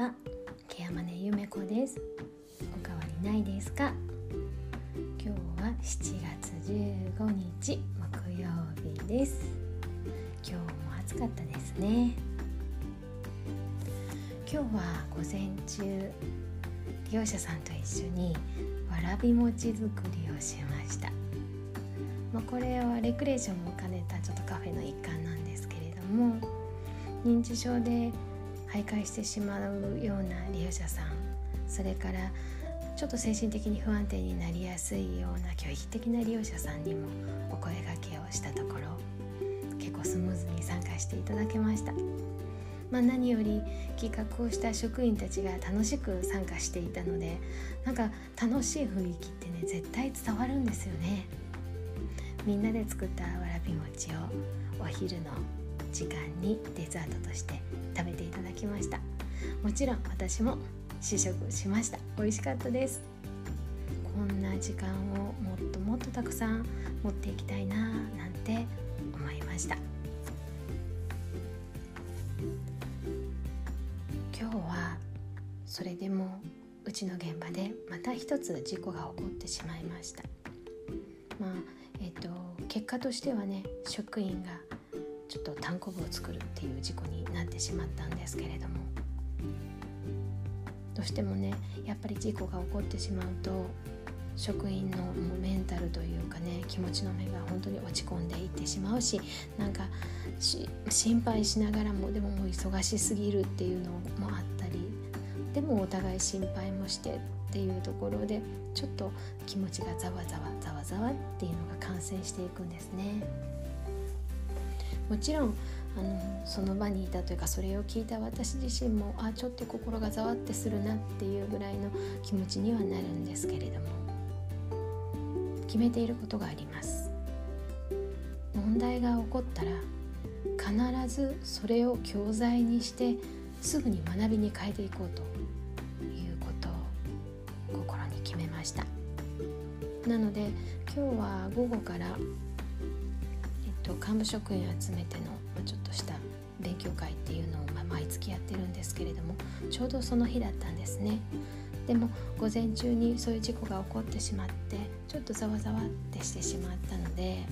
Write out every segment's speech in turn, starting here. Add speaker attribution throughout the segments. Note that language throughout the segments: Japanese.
Speaker 1: はケアマネゆめこです。おかわりないですか？今日は7月15日木曜日です。今日も暑かったですね。今日は午前中業者さんと一緒にわらび餅作りをしました。まあ、これはレクレーションも兼ねたちょっとカフェの一環なんですけれども認知症で徘徊してしまうような利用者さんそれからちょっと精神的に不安定になりやすいような拒否的な利用者さんにもお声がけをしたところ結構スムーズに参加していただけました。まあ、何より企画をした職員たちが楽しく参加していたのでなんか楽しい雰囲気ってね絶対伝わるんですよねみんなで作ったわらび餅をお昼の時間にデザートとして食べていたきました。もちろん私も試食しました。美味しかったです。こんな時間をもっともっとたくさん持っていきたいななんて思いました。今日はそれでもうちの現場でまた一つ事故が起こってしまいました。まあえっ、と結果としてはね職員がちょっと単行部を作るっていう事故になってしまったんですけれどもどうしてもねやっぱり事故が起こってしまうと職員のメンタルというかね気持ちの目が本当に落ち込んでいってしまうしなんか心配しながらもでももう忙しすぎるっていうのもあったりでもお互い心配もしてっていうところでちょっと気持ちがざわざわざわざわっていうのが感染していくんですね。もちろんあのその場にいたというかそれを聞いた私自身もあちょっと心がざわってするなっていうぐらいの気持ちにはなるんですけれども。決めていることがあります。問題が起こったら必ずそれを教材にしてすぐに学びに変えていこうということを心に決めました。なので今日は午後からと幹部職員集めての、ま、ちょっとした勉強会っていうのを、まあ、毎月やってるんですけれどもちょうどその日だったんですね。でも午前中にそういう事故が起こってしまってちょっとざわざわってしてしまったので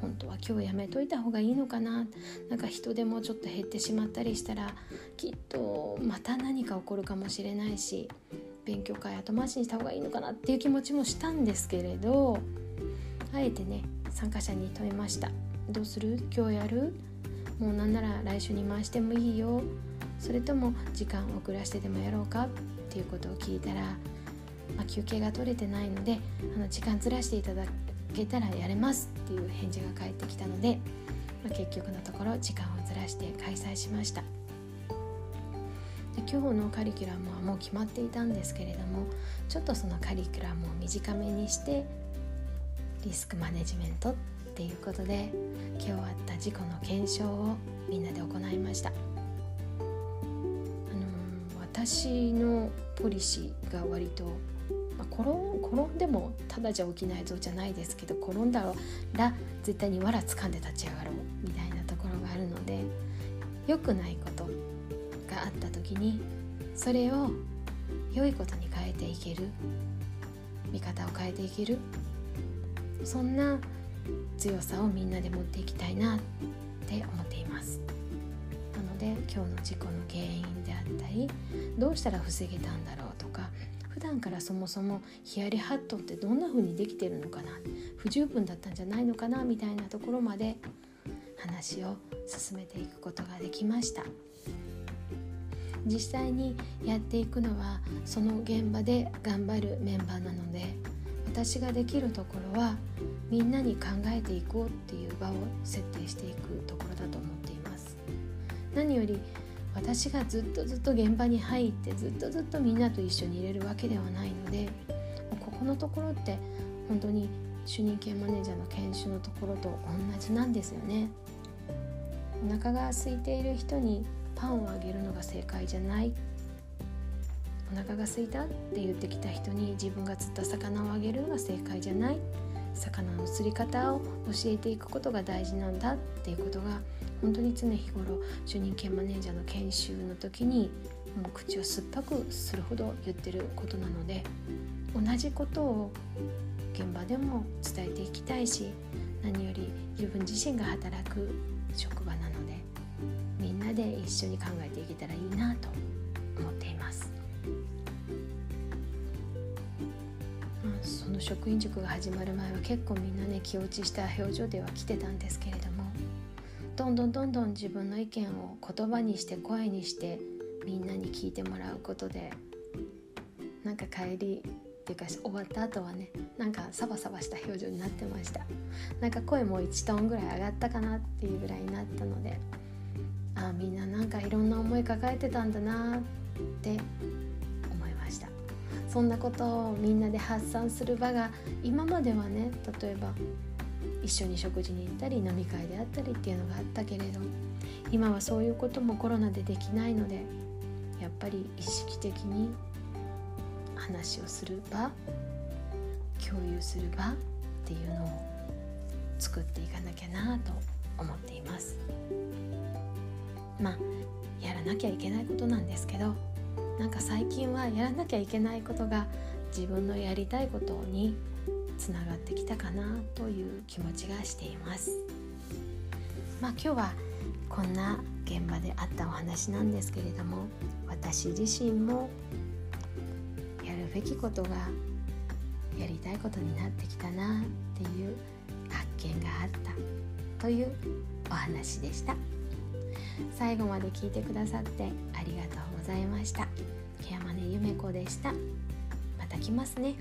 Speaker 1: 本当は今日やめといた方がいいのかな。なんか人でもちょっと減ってしまったりしたらきっとまた何か起こるかもしれないし勉強会後回しにした方がいいのかな。っていう気持ちもしたんですけれどあえてね参加者に問いました。どうする？今日やる？もうなんなら来週に回してもいいよ。それとも時間遅らせてでもやろうか？っていうことを聞いたら、まあ、休憩が取れてないのであの時間ずらしていただけたらやれます。っていう返事が返ってきたので、まあ、結局のところ時間をずらして開催しました。で今日のカリキュラムはもう決まっていたんですけれどもちょっとそのカリキュラムを短めにしてリスクマネジメントっていうことで今日あった事故の検証をみんなで行いました、あの私のポリシーが割と、まあ、転転んでもただじゃ起きないぞじゃないですけど転んだら絶対にわら掴んで立ち上がろうみたいなところがあるので良くないことがあった時にそれを良いことに変えていける見方を変えていけるそんな強さをみんなで持っていきたいなって思っています。なので今日の事故の原因であったりどうしたら防げたんだろうとか普段からそもそもヒヤリハットってどんな風にできてるのかな不十分だったんじゃないのかなみたいなところまで話を進めていくことができました。実際にやっていくのはその現場で頑張るメンバーなので私ができるところはみんなに考えていこうっていう場を設定していくところだと思っています。何より私がずっとずっと現場に入ってずっとずっとみんなと一緒にいれるわけではないのでここのところって本当に主任系マネージャーの研修のところと同じなんですよね。お腹が空いている人にパンをあげるのが正解じゃない。お腹が空いたって言ってきた人に自分が釣った魚をあげるのが正解じゃない魚の釣り方を教えていくことが大事なんだっていうことが本当に常日頃主任兼マネージャーの研修の時にもう口を酸っぱくするほど言ってることなので同じことを現場でも伝えていきたいし何より自分自身が働く職場なのでみんなで一緒に考えていけたらいいなと思っています。その職員塾が始まる前は結構みんなね気落ちした表情では来てたんですけれどもどんどんどんどん自分の意見を言葉にして声にしてみんなに聞いてもらうことでなんか帰りっていうか終わった後はねなんかサバサバした表情になってました。なんか声も1トンぐらい上がったかなっていうぐらいになったのでああみんななんかいろんな思い抱えてたんだなってそんなことをみんなで発散する場が今まではね例えば一緒に食事に行ったり飲み会であったりっていうのがあったけれど今はそういうこともコロナでできないのでやっぱり意識的に話をする場共有する場っていうのを作っていかなきゃなと思っています。まあやらなきゃいけないことなんですけどなんか最近はやらなきゃいけないことが自分のやりたいことにつながってきたかなという気持ちがしています。まあ今日はこんな現場であったお話なんですけれども私自身もやるべきことがやりたいことになってきたなっていう発見があったというお話でした。最後まで聞いてくださってありがとうございました。ケアマネゆめ子でした。また来ますね。